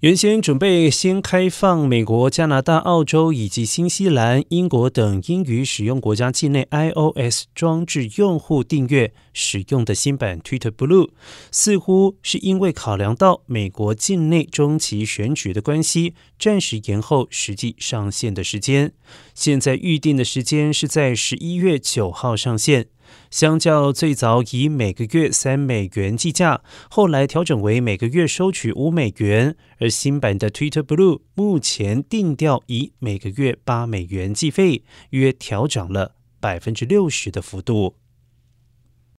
原先准备先开放美国、加拿大、澳洲以及新西兰、英国等英语使用国家境内 iOS 装置用户订阅使用的新版 Twitter Blue，似乎是因为考量到美国境内中期选举的关系，暂时延后实际上线的时间。现在预定的时间是在十一月九号上线。相较最早以每个月三美元计价，后来调整为每个月收取五美元，而新版的 Twitter Blue 目前定调以每个月八美元计费，约调整了百分之六十的幅度。